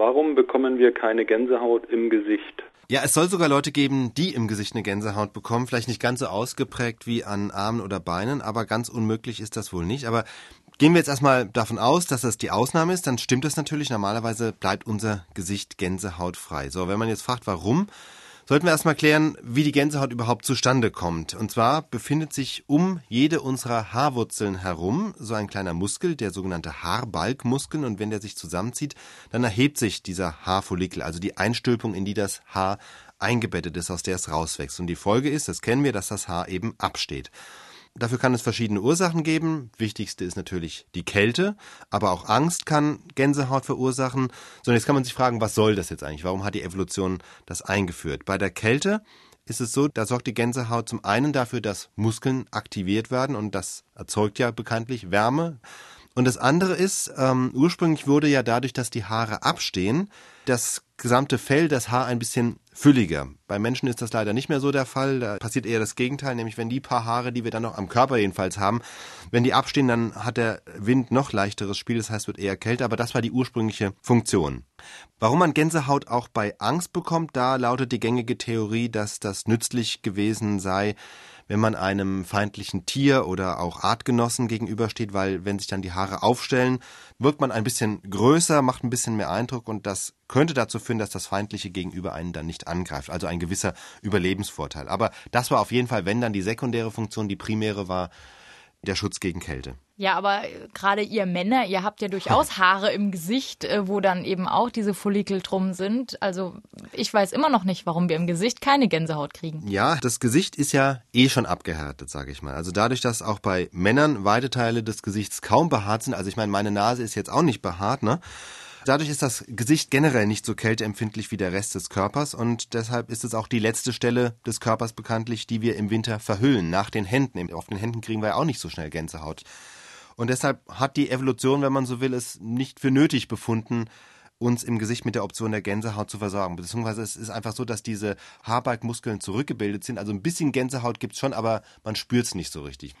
Warum bekommen wir keine Gänsehaut im Gesicht? Ja, es soll sogar Leute geben, die im Gesicht eine Gänsehaut bekommen. Vielleicht nicht ganz so ausgeprägt wie an Armen oder Beinen, aber ganz unmöglich ist das wohl nicht. Aber Gehen wir jetzt erstmal davon aus, dass das die Ausnahme ist, dann stimmt das natürlich. Normalerweise bleibt unser Gesicht gänsehautfrei. So, wenn man jetzt fragt, warum, sollten wir erstmal klären, wie die Gänsehaut überhaupt zustande kommt. Und zwar befindet sich um jede unserer Haarwurzeln herum so ein kleiner Muskel, der sogenannte Haarbalgmuskel. Und wenn der sich zusammenzieht, dann erhebt sich dieser Haarfollikel, also die Einstülpung, in die das Haar eingebettet ist, aus der es rauswächst. Und die Folge ist, das kennen wir, dass das Haar eben absteht. Dafür kann es verschiedene Ursachen geben. Wichtigste ist natürlich die Kälte, aber auch Angst kann Gänsehaut verursachen. So, jetzt kann man sich fragen, was soll das jetzt eigentlich? Warum hat die Evolution das eingeführt? Bei der Kälte ist es so, da sorgt die Gänsehaut zum einen dafür, dass Muskeln aktiviert werden und das erzeugt ja bekanntlich Wärme. Und das andere ist, ähm, ursprünglich wurde ja dadurch, dass die Haare abstehen, das gesamte Fell, das Haar ein bisschen fülliger. Bei Menschen ist das leider nicht mehr so der Fall. Da passiert eher das Gegenteil, nämlich wenn die paar Haare, die wir dann noch am Körper jedenfalls haben, wenn die abstehen, dann hat der Wind noch leichteres Spiel, das heißt, wird eher kälter, aber das war die ursprüngliche Funktion. Warum man Gänsehaut auch bei Angst bekommt, da lautet die gängige Theorie, dass das nützlich gewesen sei, wenn man einem feindlichen Tier oder auch Artgenossen gegenübersteht, weil wenn sich dann die Haare aufstellen, wirkt man ein bisschen größer, macht ein bisschen mehr Eindruck und das könnte dazu führen, dass das feindliche Gegenüber einen dann nicht angreift. Also ein gewisser Überlebensvorteil. Aber das war auf jeden Fall, wenn dann die sekundäre Funktion, die primäre war, der Schutz gegen Kälte. Ja, aber gerade ihr Männer, ihr habt ja durchaus Haare im Gesicht, äh, wo dann eben auch diese Follikel drum sind. Also ich weiß immer noch nicht, warum wir im Gesicht keine Gänsehaut kriegen. Ja, das Gesicht ist ja eh schon abgehärtet, sage ich mal. Also dadurch, dass auch bei Männern weite Teile des Gesichts kaum behaart sind, also ich meine, meine Nase ist jetzt auch nicht behaart, ne? Dadurch ist das Gesicht generell nicht so kälteempfindlich wie der Rest des Körpers und deshalb ist es auch die letzte Stelle des Körpers bekanntlich, die wir im Winter verhüllen, nach den Händen. Auf den Händen kriegen wir ja auch nicht so schnell Gänsehaut. Und deshalb hat die Evolution, wenn man so will, es nicht für nötig befunden, uns im Gesicht mit der Option der Gänsehaut zu versorgen. Beziehungsweise es ist einfach so, dass diese Haarbalgmuskeln zurückgebildet sind. Also ein bisschen Gänsehaut gibt's schon, aber man spürt's nicht so richtig.